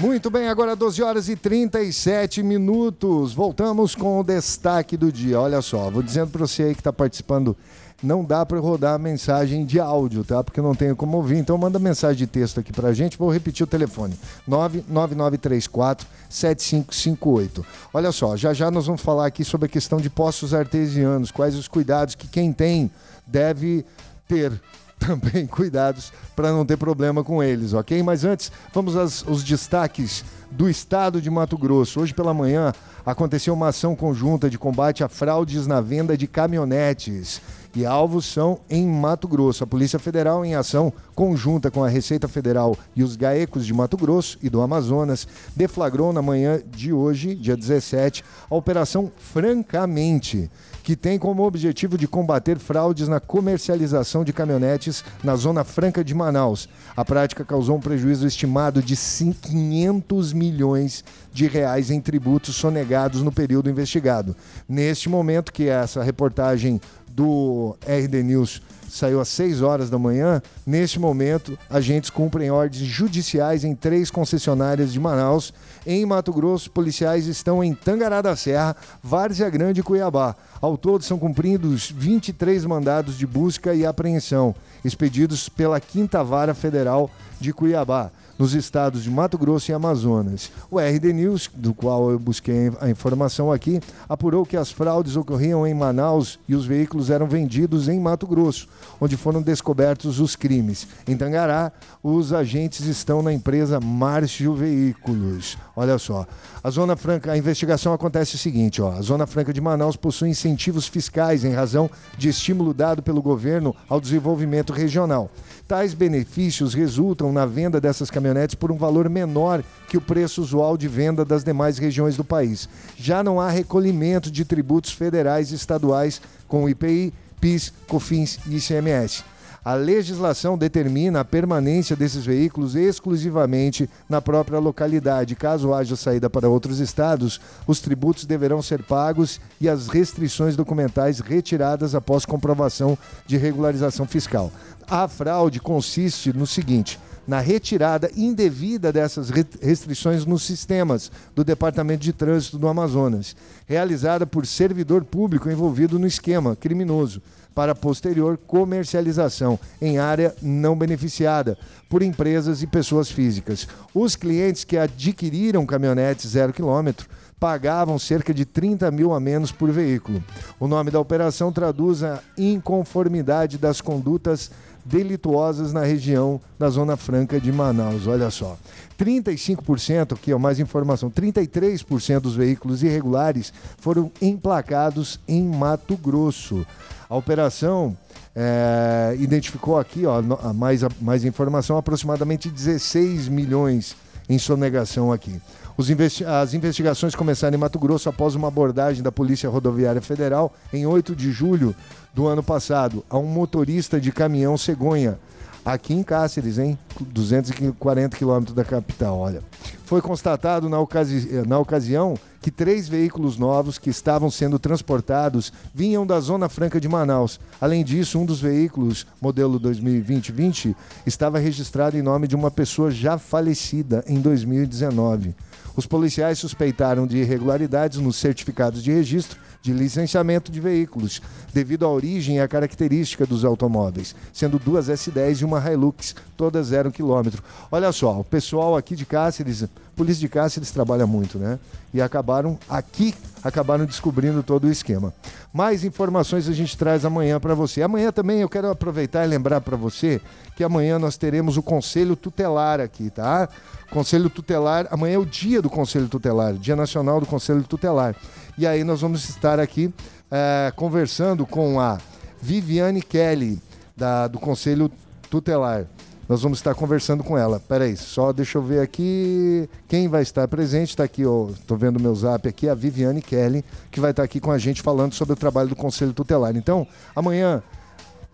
Muito bem, agora 12 horas e 37 minutos. Voltamos com o destaque do dia. Olha só, vou dizendo para você aí que está participando, não dá para rodar a mensagem de áudio, tá? Porque não tenho como ouvir. Então manda mensagem de texto aqui para a gente. Vou repetir o telefone: 99934 7558. Olha só, já já nós vamos falar aqui sobre a questão de poços artesianos, quais os cuidados que quem tem deve ter também cuidados para não ter problema com eles, ok? Mas antes, vamos aos destaques do estado de Mato Grosso. Hoje pela manhã aconteceu uma ação conjunta de combate a fraudes na venda de caminhonetes. E alvos são em Mato Grosso. A Polícia Federal, em ação conjunta com a Receita Federal e os GAECOS de Mato Grosso e do Amazonas, deflagrou na manhã de hoje, dia 17, a Operação Francamente que tem como objetivo de combater fraudes na comercialização de caminhonetes na Zona Franca de Manaus. A prática causou um prejuízo estimado de 500 milhões de reais em tributos sonegados no período investigado. Neste momento que essa reportagem do RD News saiu às 6 horas da manhã. Neste momento, agentes cumprem ordens judiciais em três concessionárias de Manaus. Em Mato Grosso, policiais estão em Tangará da Serra, Várzea Grande e Cuiabá. Ao todo, são cumpridos 23 mandados de busca e apreensão, expedidos pela Quinta Vara Federal de Cuiabá. Nos estados de Mato Grosso e Amazonas. O RD News, do qual eu busquei a informação aqui, apurou que as fraudes ocorriam em Manaus e os veículos eram vendidos em Mato Grosso, onde foram descobertos os crimes. Em Tangará, os agentes estão na empresa Márcio Veículos. Olha só, a Zona Franca, a investigação acontece o seguinte, ó, a Zona Franca de Manaus possui incentivos fiscais em razão de estímulo dado pelo governo ao desenvolvimento regional. Tais benefícios resultam na venda dessas caminhonetes por um valor menor que o preço usual de venda das demais regiões do país. Já não há recolhimento de tributos federais e estaduais com IPI, PIS, COFINS e ICMS. A legislação determina a permanência desses veículos exclusivamente na própria localidade. Caso haja saída para outros estados, os tributos deverão ser pagos e as restrições documentais retiradas após comprovação de regularização fiscal. A fraude consiste no seguinte: na retirada indevida dessas re- restrições nos sistemas do Departamento de Trânsito do Amazonas, realizada por servidor público envolvido no esquema criminoso, para posterior comercialização em área não beneficiada por empresas e pessoas físicas. Os clientes que adquiriram caminhonetes zero quilômetro pagavam cerca de 30 mil a menos por veículo. O nome da operação traduz a inconformidade das condutas delituosas na região da Zona Franca de Manaus. Olha só. 35%, aqui ó, mais informação, 33% dos veículos irregulares foram emplacados em Mato Grosso. A operação é, identificou aqui, ó, mais, mais informação, aproximadamente 16 milhões em sonegação aqui. Investi- as investigações começaram em Mato Grosso após uma abordagem da Polícia Rodoviária Federal em 8 de julho do ano passado a um motorista de caminhão cegonha, aqui em Cáceres, hein? 240 quilômetros da capital, olha. Foi constatado na, ocasi- eh, na ocasião que três veículos novos que estavam sendo transportados vinham da Zona Franca de Manaus. Além disso, um dos veículos, modelo 2020-20, estava registrado em nome de uma pessoa já falecida em 2019. Os policiais suspeitaram de irregularidades nos certificados de registro de licenciamento de veículos, devido à origem e à característica dos automóveis, sendo duas S10 e uma Hilux, todas zero quilômetro. Olha só, o pessoal aqui de Cáceres, polícia de Cáceres trabalha muito, né? E acabaram aqui, acabaram descobrindo todo o esquema. Mais informações a gente traz amanhã para você. Amanhã também eu quero aproveitar e lembrar para você que amanhã nós teremos o Conselho Tutelar aqui, tá? Conselho Tutelar, amanhã é o dia do Conselho Tutelar, Dia Nacional do Conselho Tutelar. E aí nós vamos estar aqui eh, conversando com a Viviane Kelly, da, do Conselho Tutelar. Nós vamos estar conversando com ela. Peraí, só deixa eu ver aqui quem vai estar presente. Está aqui, ó, tô vendo meu zap aqui, a Viviane Kelly, que vai estar aqui com a gente falando sobre o trabalho do Conselho Tutelar. Então, amanhã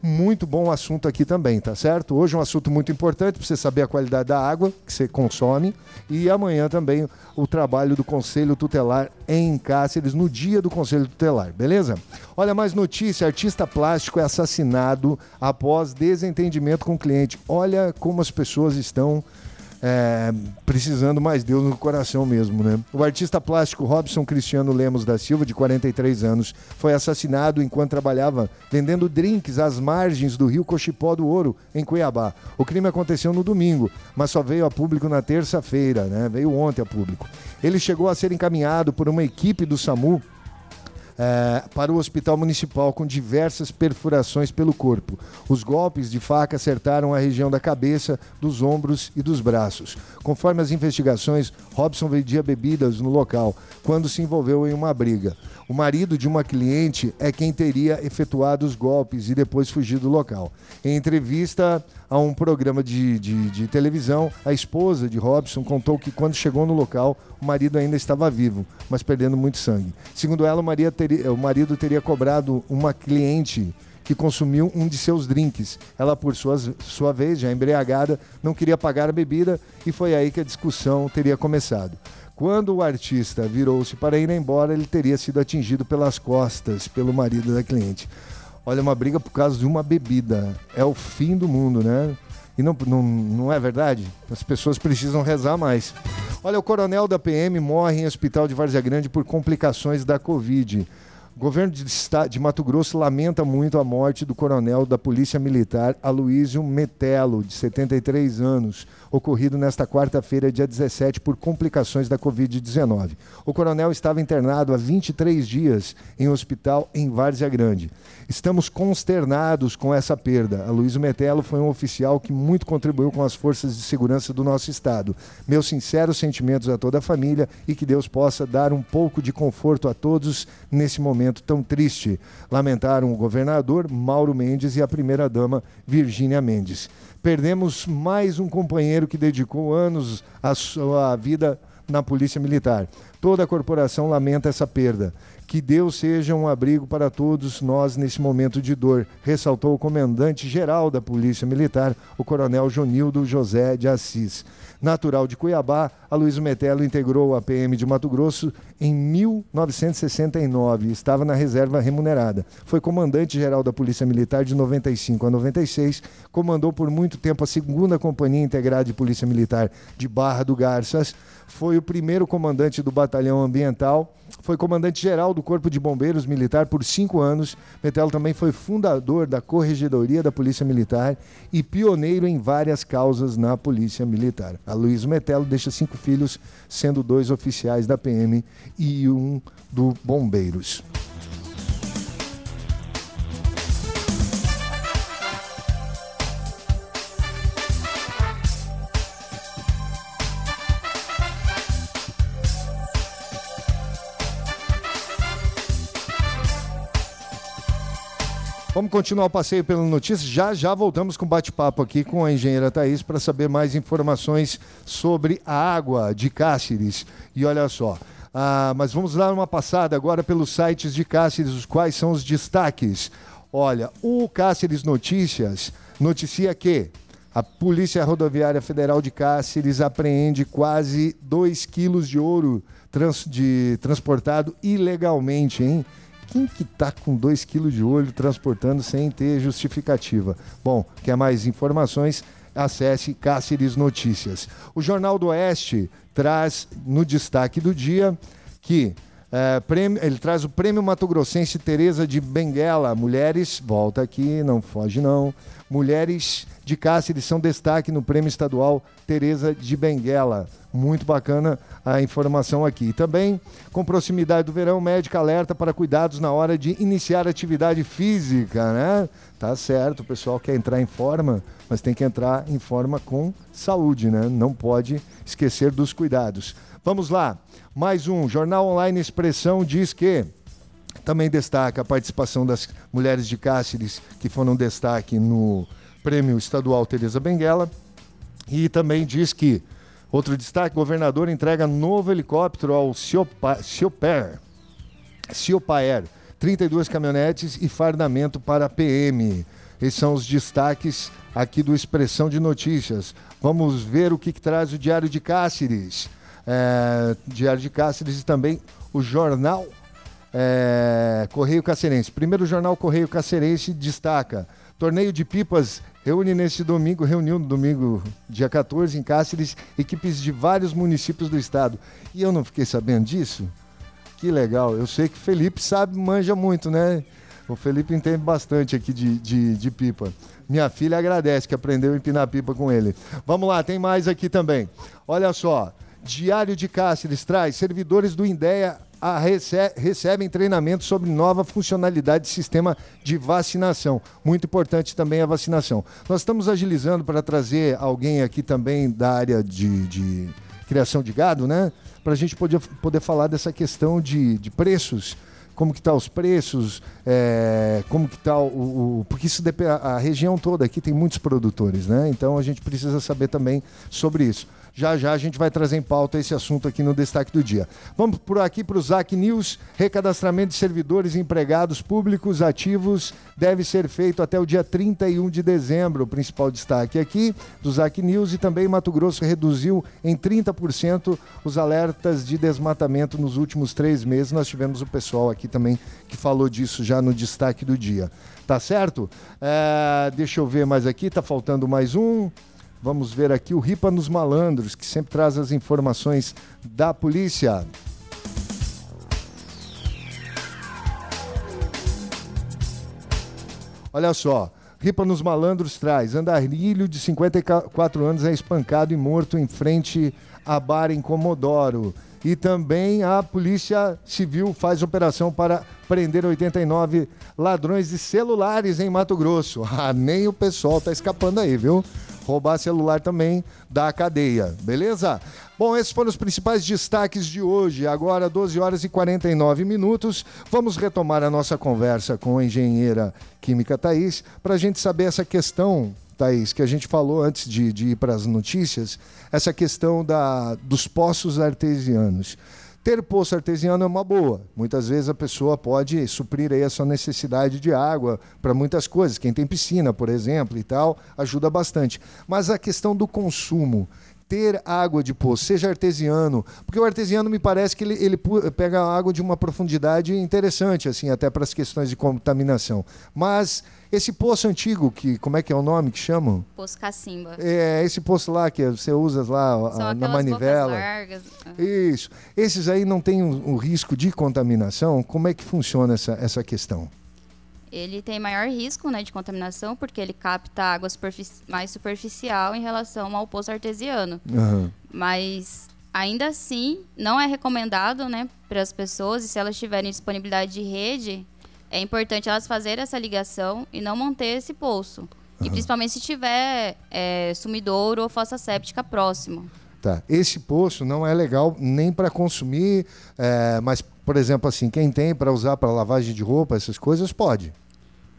muito bom assunto aqui também, tá certo? Hoje é um assunto muito importante para você saber a qualidade da água que você consome e amanhã também o trabalho do Conselho Tutelar em Cáceres no dia do Conselho Tutelar, beleza? Olha mais notícia, artista plástico é assassinado após desentendimento com o cliente. Olha como as pessoas estão é, precisando mais Deus no coração mesmo, né? O artista plástico Robson Cristiano Lemos da Silva, de 43 anos, foi assassinado enquanto trabalhava vendendo drinks às margens do rio Cochipó do Ouro, em Cuiabá. O crime aconteceu no domingo, mas só veio a público na terça-feira, né? Veio ontem a público. Ele chegou a ser encaminhado por uma equipe do SAMU é, para o hospital municipal com diversas perfurações pelo corpo. Os golpes de faca acertaram a região da cabeça, dos ombros e dos braços. Conforme as investigações, Robson vendia bebidas no local quando se envolveu em uma briga. O marido de uma cliente é quem teria efetuado os golpes e depois fugido do local. Em entrevista a um programa de, de, de televisão, a esposa de Robson contou que quando chegou no local, o marido ainda estava vivo, mas perdendo muito sangue. Segundo ela, o, teria- o marido teria cobrado uma cliente que consumiu um de seus drinks. Ela, por suas, sua vez, já embriagada, não queria pagar a bebida e foi aí que a discussão teria começado. Quando o artista virou-se para ir embora, ele teria sido atingido pelas costas pelo marido da cliente. Olha, uma briga por causa de uma bebida. É o fim do mundo, né? E não, não, não é verdade? As pessoas precisam rezar mais. Olha, o coronel da PM morre em hospital de Várzea Grande por complicações da Covid. O governo de, de Mato Grosso lamenta muito a morte do coronel da Polícia Militar Aloísio Metelo, de 73 anos, ocorrido nesta quarta-feira, dia 17, por complicações da Covid-19. O coronel estava internado há 23 dias em hospital em Várzea Grande. Estamos consternados com essa perda. Aloysio Metelo foi um oficial que muito contribuiu com as forças de segurança do nosso estado. Meus sinceros sentimentos a toda a família e que Deus possa dar um pouco de conforto a todos nesse momento tão triste. Lamentaram o governador Mauro Mendes e a primeira-dama Virgínia Mendes. Perdemos mais um companheiro que dedicou anos à sua vida na Polícia Militar. Toda a corporação lamenta essa perda. Que Deus seja um abrigo para todos nós nesse momento de dor, ressaltou o comandante-geral da Polícia Militar, o coronel Jonildo José de Assis. Natural de Cuiabá, Aloysio Metelo integrou a PM de Mato Grosso em 1969 e estava na reserva remunerada. Foi comandante-geral da Polícia Militar de 95 a 96, comandou por muito tempo a segunda Companhia Integrada de Polícia Militar de Barra do Garças, foi o primeiro comandante do Batalhão Ambiental, foi comandante-geral do Corpo de Bombeiros Militar por cinco anos. Metelo também foi fundador da Corregedoria da Polícia Militar e pioneiro em várias causas na Polícia Militar. A Luiz Metelo deixa cinco filhos, sendo dois oficiais da PM e um do Bombeiros. Vamos continuar o passeio pela notícia. Já já voltamos com bate-papo aqui com a engenheira Thaís para saber mais informações sobre a água de Cáceres. E olha só, ah, mas vamos dar uma passada agora pelos sites de Cáceres, os quais são os destaques. Olha, o Cáceres Notícias noticia que a Polícia Rodoviária Federal de Cáceres apreende quase 2 quilos de ouro trans- de, transportado ilegalmente, hein? Quem que tá com 2 quilos de ouro transportando sem ter justificativa? Bom, quer mais informações? Acesse Cáceres Notícias. O Jornal do Oeste traz no destaque do dia que é, prêmio- ele traz o Prêmio Mato Grossense Teresa de Benguela. Mulheres, volta aqui, não foge não. Mulheres de Cáceres são destaque no Prêmio Estadual Teresa de Benguela. Muito bacana a informação aqui. E também, com proximidade do verão, médica alerta para cuidados na hora de iniciar atividade física, né? Tá certo, o pessoal quer entrar em forma, mas tem que entrar em forma com saúde, né? Não pode esquecer dos cuidados. Vamos lá. Mais um. Jornal Online Expressão diz que também destaca a participação das mulheres de Cáceres, que foram destaque no Prêmio Estadual Teresa Benguela. E também diz que, outro destaque, governador entrega novo helicóptero ao Ciopa- Cioper, Ciopaer, 32 caminhonetes e fardamento para a PM. Esses são os destaques aqui do Expressão de Notícias. Vamos ver o que, que traz o Diário de Cáceres. É, Diário de Cáceres e também o Jornal é, Correio Cacerense. Primeiro jornal Correio Cacerense destaca: torneio de pipas reúne neste domingo, reuniu no domingo, dia 14, em Cáceres, equipes de vários municípios do estado. E eu não fiquei sabendo disso? Que legal. Eu sei que Felipe sabe, manja muito, né? O Felipe entende bastante aqui de, de, de pipa. Minha filha agradece que aprendeu a empinar pipa com ele. Vamos lá, tem mais aqui também. Olha só. Diário de Cáceres traz servidores do INDEA a rece- recebem treinamento sobre nova funcionalidade de sistema de vacinação. Muito importante também a vacinação. Nós estamos agilizando para trazer alguém aqui também da área de, de criação de gado, né? Para a gente poder, poder falar dessa questão de, de preços como que tá os preços, é, como que tá o, o- porque isso a região toda aqui tem muitos produtores, né? Então a gente precisa saber também sobre isso. Já já a gente vai trazer em pauta esse assunto aqui no destaque do dia. Vamos por aqui para o ZAC News. Recadastramento de servidores e empregados públicos ativos deve ser feito até o dia 31 de dezembro. O principal destaque aqui do ZAC News e também Mato Grosso reduziu em 30% os alertas de desmatamento nos últimos três meses. Nós tivemos o pessoal aqui também que falou disso já no destaque do dia. Tá certo? É, deixa eu ver mais aqui, tá faltando mais um. Vamos ver aqui o Ripa nos Malandros, que sempre traz as informações da polícia. Olha só. Ripa nos Malandros traz. Andarilho, de 54 anos, é espancado e morto em frente a bar em Comodoro. E também a Polícia Civil faz operação para prender 89 ladrões de celulares em Mato Grosso. Ah, nem o pessoal tá escapando aí, viu? Roubar celular também da cadeia, beleza? Bom, esses foram os principais destaques de hoje. Agora, 12 horas e 49 minutos. Vamos retomar a nossa conversa com a engenheira química Thaís para a gente saber essa questão Thaís, que a gente falou antes de, de ir para as notícias, essa questão da, dos poços artesianos. Ter poço artesiano é uma boa. Muitas vezes a pessoa pode suprir aí a sua necessidade de água para muitas coisas. Quem tem piscina, por exemplo, e tal, ajuda bastante. Mas a questão do consumo, ter água de poço, seja artesiano, porque o artesiano me parece que ele, ele pega água de uma profundidade interessante, assim, até para as questões de contaminação. Mas esse poço antigo, que como é que é o nome que chamam? Poço cacimba. É, esse poço lá que você usa lá São a, na manivela. largas. Isso. Esses aí não têm o, o risco de contaminação? Como é que funciona essa, essa questão? Ele tem maior risco né, de contaminação porque ele capta água superfici- mais superficial em relação ao poço artesiano. Aham. Mas ainda assim, não é recomendado né, para as pessoas, e se elas tiverem disponibilidade de rede, é importante elas fazerem essa ligação e não manter esse poço. E principalmente se tiver é, sumidouro ou fossa séptica próximo. Tá. Esse poço não é legal nem para consumir, é, mas, por exemplo, assim, quem tem para usar para lavagem de roupa, essas coisas, pode.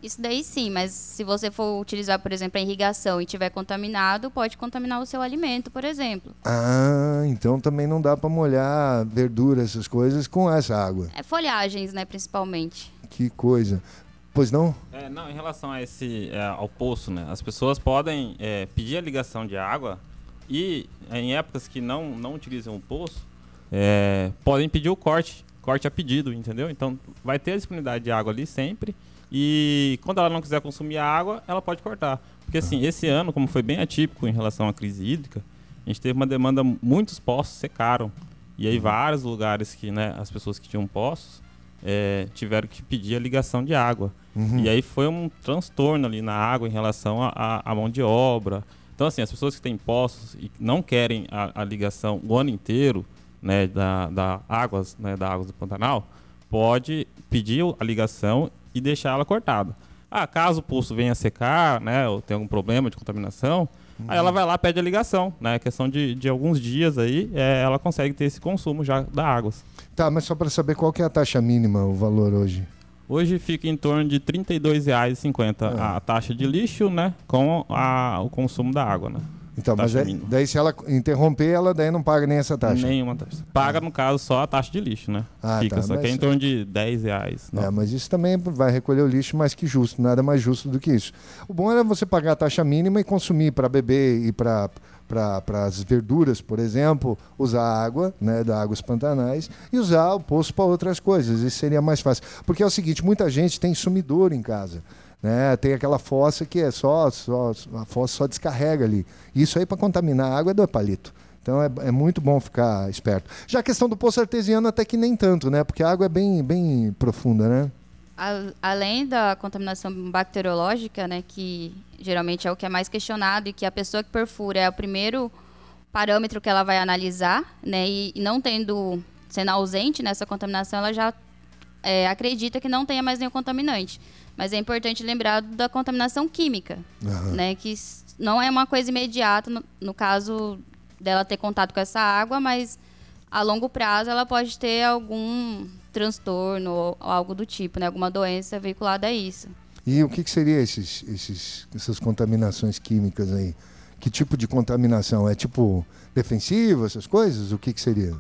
Isso daí sim, mas se você for utilizar, por exemplo, a irrigação e tiver contaminado, pode contaminar o seu alimento, por exemplo. Ah, então também não dá para molhar verdura, essas coisas, com essa água. É folhagens, né, principalmente. Que coisa. Pois não? É, não, em relação a esse, é, ao poço, né? As pessoas podem é, pedir a ligação de água e em épocas que não, não utilizam o poço, é, podem pedir o corte, corte a pedido, entendeu? Então vai ter a disponibilidade de água ali sempre e quando ela não quiser consumir a água, ela pode cortar. Porque assim, esse ano, como foi bem atípico em relação à crise hídrica, a gente teve uma demanda, muitos poços secaram. E aí vários lugares que, né, as pessoas que tinham poços é, tiveram que pedir a ligação de água. Uhum. E aí foi um transtorno ali na água em relação à mão de obra. Então, assim, as pessoas que têm poços e não querem a, a ligação o ano inteiro, né, da, da águas, né, da águas do Pantanal, pode pedir a ligação e deixar ela cortada. Ah, caso o poço venha a secar, né, ou tenha algum problema de contaminação, aí ela vai lá pede a ligação, né, questão de, de alguns dias aí, é, ela consegue ter esse consumo já da água. Tá, mas só para saber qual que é a taxa mínima, o valor hoje. Hoje fica em torno de R$ 32,50 a taxa de lixo, né? Com a- o consumo da água, né? Então, mas Taxa é- daí se ela interromper, ela daí não paga nem essa taxa. Nenhuma taxa. Paga, no caso, só a taxa de lixo, né? Ah, fica tá, só que é mas- em torno de 10 reais. É, mas isso também vai recolher o lixo mais que justo, nada mais justo do que isso. O bom era você pagar a taxa mínima e consumir para beber e para para as verduras, por exemplo, usar água, né, da águas pantanais e usar o poço para outras coisas. Isso seria mais fácil. Porque é o seguinte, muita gente tem sumidouro em casa. Né? Tem aquela fossa que é só, só a fossa só descarrega ali. Isso aí para contaminar a água é do palito. Então é, é muito bom ficar esperto. Já a questão do poço artesiano até que nem tanto, né? Porque a água é bem, bem profunda, né? A- além da contaminação bacteriológica, né, que geralmente é o que é mais questionado e que a pessoa que perfura é o primeiro parâmetro que ela vai analisar, né, e, e não tendo, sendo ausente nessa contaminação, ela já é, acredita que não tenha mais nenhum contaminante. Mas é importante lembrar da contaminação química, Aham. né, que não é uma coisa imediata no, no caso dela ter contato com essa água, mas a longo prazo ela pode ter algum transtorno ou algo do tipo, né? Alguma doença vinculada a isso. E o que, que seria esses, esses, essas contaminações químicas aí? Que tipo de contaminação? É tipo defensivo, essas coisas? O que, que seria?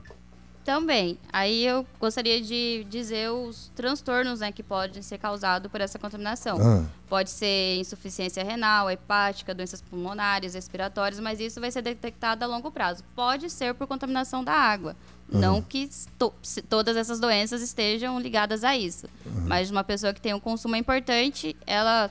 Também, aí eu gostaria de dizer os transtornos né, que podem ser causados por essa contaminação. Ah. Pode ser insuficiência renal, hepática, doenças pulmonares, respiratórias, mas isso vai ser detectado a longo prazo. Pode ser por contaminação da água. Não que to- todas essas doenças estejam ligadas a isso. Mas uma pessoa que tem um consumo importante, ela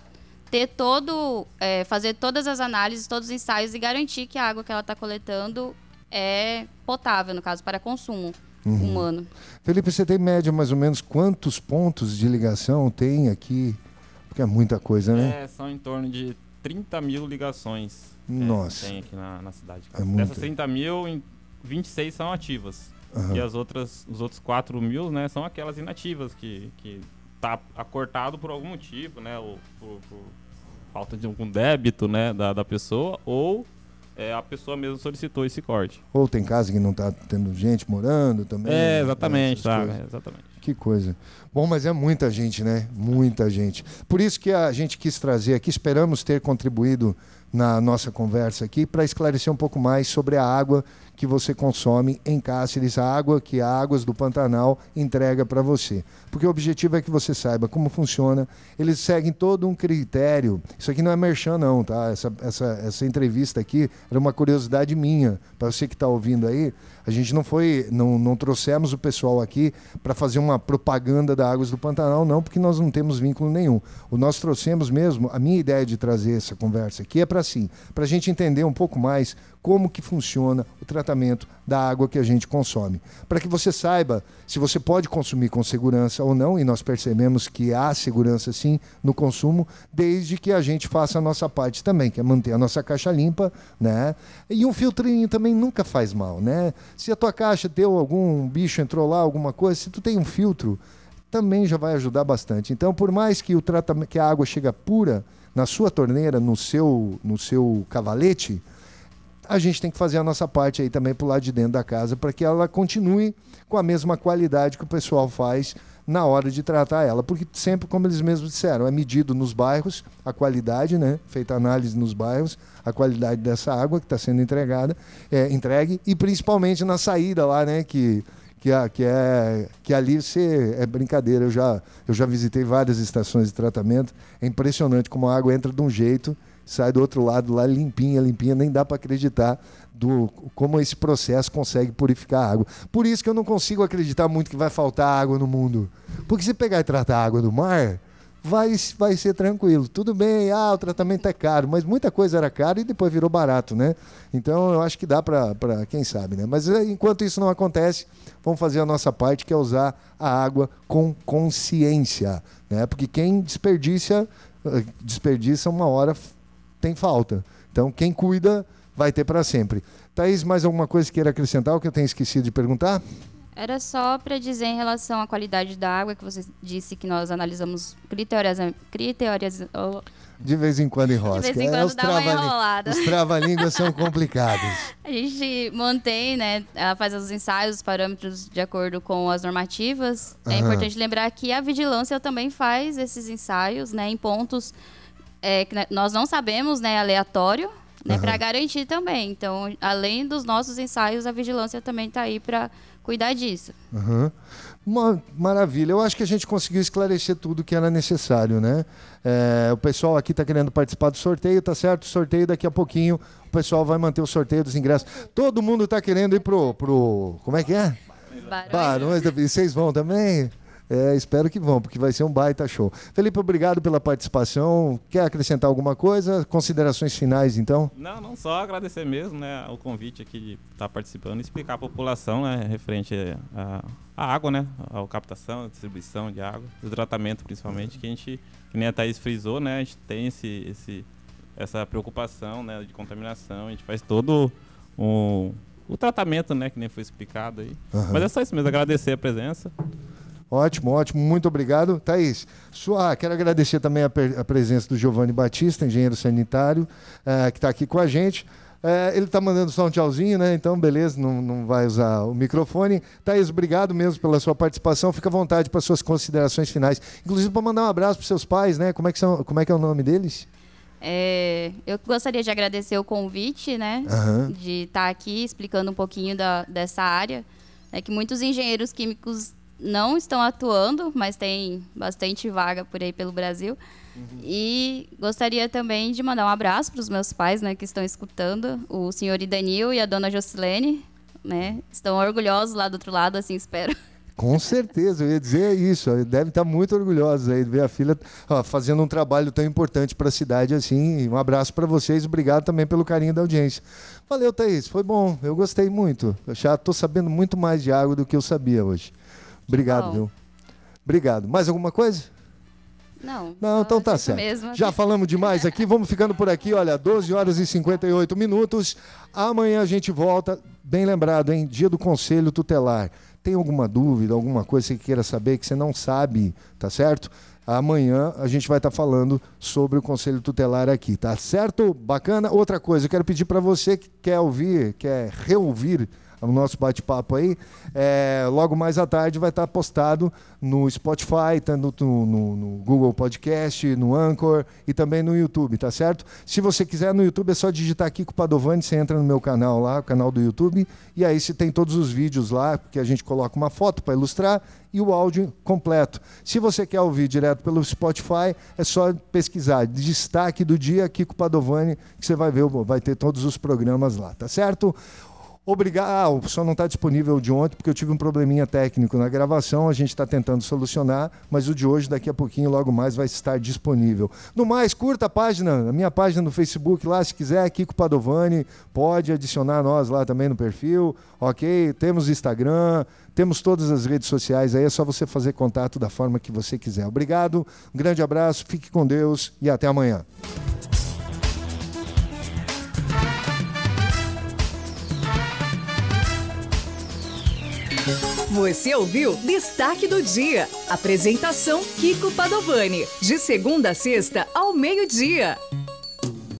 ter todo, é, fazer todas as análises, todos os ensaios e garantir que a água que ela está coletando é potável, no caso, para consumo Uhum. humano. Felipe, você tem média mais ou menos quantos pontos de ligação tem aqui Porque é muita coisa, né? É, são em torno de 30 mil ligações. é, Nossa. tem aqui na, na cidade. É muito. Dessas 30 mil, em 26 são ativas. Aham. E as outras, os outros 4 mil, né, são aquelas inativas que, que tá acortado por algum motivo, né? Ou por, por falta de algum débito, né, da, da pessoa, ou é, a pessoa mesmo solicitou esse corte. Ou tem casa que não tá tendo gente morando também. É, né? exatamente, tá, é, exatamente. Que coisa. Bom, mas é muita gente, né? Muita gente. Por isso que a gente quis trazer aqui, esperamos ter contribuído na nossa conversa aqui para esclarecer um pouco mais sobre a água que você consome em Cáceres, a água que a Águas do Pantanal entrega para você. Porque o objetivo é que você saiba como funciona. Eles seguem todo um critério. Isso aqui não é merchan, não, tá? Essa, essa, essa entrevista aqui era uma curiosidade minha. Para você que está ouvindo aí, a gente não foi, não, não trouxemos o pessoal aqui para fazer uma propaganda da Águas do Pantanal, não, porque nós não temos vínculo nenhum. O nós trouxemos mesmo, a minha ideia de trazer essa conversa aqui é para assim, para a gente entender um pouco mais como que funciona o tratamento da água que a gente consome. Para que você saiba se você pode consumir com segurança ou não, e nós percebemos que há segurança sim no consumo, desde que a gente faça a nossa parte também, que é manter a nossa caixa limpa, né? E um filtrinho também nunca faz mal, né? Se a tua caixa deu algum bicho entrou lá, alguma coisa, se tu tem um filtro, também já vai ajudar bastante. Então, por mais que o tratamento, que a água chega pura na sua torneira, no seu, no seu cavalete, a gente tem que fazer a nossa parte aí também pro lado de dentro da casa para que ela continue com a mesma qualidade que o pessoal faz na hora de tratar ela, porque sempre, como eles mesmos disseram, é medido nos bairros a qualidade, né? Feita análise nos bairros, a qualidade dessa água que está sendo entregada, é, entregue e principalmente na saída lá, né? Que que, que é que ali você é brincadeira. Eu já eu já visitei várias estações de tratamento. É impressionante como a água entra de um jeito, sai do outro lado lá limpinha, limpinha, nem dá para acreditar do como esse processo consegue purificar a água. Por isso que eu não consigo acreditar muito que vai faltar água no mundo. Porque se pegar e tratar a água do mar, vai, vai ser tranquilo. Tudo bem, ah, o tratamento é caro, mas muita coisa era cara e depois virou barato, né? Então eu acho que dá para, quem sabe, né? Mas eh, enquanto isso não acontece, vamos fazer a nossa parte, que é usar a água com consciência, né? Porque quem desperdiça, eh, desperdiça uma hora tem falta. Então quem cuida vai ter para sempre. Thaís, mais alguma coisa que queira acrescentar ou que eu tenha esquecido de perguntar? Era só para dizer em relação à qualidade da água, que você disse que nós analisamos criteriosamente. Criterios, oh, De vez em quando enrosca. De vez em É, quando os dá uma trava-lí- enrolada. Os trava-línguas são complicados. a gente mantém, né? Ela faz os ensaios, os parâmetros de acordo com as normativas. É Aham. importante lembrar que a vigilância também faz esses ensaios, né? Em pontos é, que né, nós não sabemos, né? Aleatório. Né, Aham. Para garantir também. Então, além dos nossos ensaios, a vigilância também está aí para cuidar disso. Uhum. Ma- Maravilha. Eu acho que a gente conseguiu esclarecer tudo que era necessário, né? É, o pessoal aqui está querendo participar do sorteio, tá certo? O sorteio daqui a pouquinho. O pessoal vai manter o sorteio dos ingressos. Todo mundo está querendo ir pro, pro. Como é que é? Barões da... E vocês vão também? É, espero que vão, porque vai ser um baita show. Felipe, obrigado pela participação. Quer acrescentar alguma coisa? Considerações finais, então? Não, não só agradecer mesmo, né, o convite aqui de estar participando e explicar à população, né, referente à à água, né, a captação, a distribuição de água, o tratamento principalmente, que a gente, que nem a Thaís frisou, né, a gente tem esse, esse, essa preocupação, né, de contaminação, a gente faz todo o, o tratamento, né, que nem foi explicado aí. Aham. Mas é só isso mesmo, agradecer a presença. Ótimo, ótimo, muito obrigado. Thaís, sua, quero agradecer também a, a presença do Giovanni Batista, engenheiro sanitário, eh, que está aqui com a gente. Eh, ele está mandando só um tchauzinho, né? Então, beleza, não, não vai usar o microfone. Thaís, obrigado mesmo pela sua participação. Fica à vontade para suas considerações finais. Inclusive, para mandar um abraço para seus pais, né? Como é que, são, como é, que é o nome deles? É, eu gostaria de agradecer o convite, né? Aham. De estar aqui explicando um pouquinho da, dessa área. É que muitos engenheiros químicos não estão atuando, mas tem bastante vaga por aí pelo Brasil. E gostaria também de mandar um abraço para os meus pais, né, que estão escutando, o senhor Idanil e a dona Jocilene, né? Estão orgulhosos lá do outro lado, assim espero. Com certeza, eu ia dizer isso. Deve estar muito orgulhosos aí de ver a filha ó, fazendo um trabalho tão importante para a cidade assim. Um abraço para vocês, obrigado também pelo carinho da audiência. Valeu, Thaís, foi bom, eu gostei muito. Eu já estou sabendo muito mais de água do que eu sabia hoje. Obrigado, bom. viu? Obrigado. Mais alguma coisa? Não. Não, então tá certo. mesmo. Já falamos demais aqui, vamos ficando por aqui, olha, 12 horas e 58 minutos. Amanhã a gente volta. Bem lembrado, hein? Dia do Conselho Tutelar. Tem alguma dúvida, alguma coisa que você queira saber que você não sabe, tá certo? Amanhã a gente vai estar falando sobre o Conselho Tutelar aqui, tá certo? Bacana. Outra coisa, eu quero pedir para você que quer ouvir, quer reouvir o nosso bate-papo aí, é, logo mais à tarde vai estar postado no Spotify, tá no, no- no Google Podcast, no Anchor e também no YouTube, tá certo? Se você quiser no YouTube é só digitar Kiko Padovani, você entra no meu canal lá, o canal do YouTube, e aí você tem todos os vídeos lá, que a gente coloca uma foto para ilustrar e o áudio completo. Se você quer ouvir direto pelo Spotify, é só pesquisar destaque do dia Kiko Padovani, que você vai ver, vai ter todos os programas lá, tá certo? Obrigado. Ah, o som não está disponível de ontem porque eu tive um probleminha técnico na gravação. A gente está tentando solucionar, mas o de hoje, daqui a pouquinho, logo mais, vai estar disponível. No mais, curta a página, a minha página no Facebook lá, se quiser, Kiko Padovani, pode adicionar nós lá também no perfil, ok? Temos Instagram, temos todas as redes sociais aí, é só você fazer contato da forma que você quiser. Obrigado, um grande abraço, fique com Deus e até amanhã. Você ouviu Destaque do Dia. Apresentação Kiko Padovani. De segunda a sexta ao meio-dia.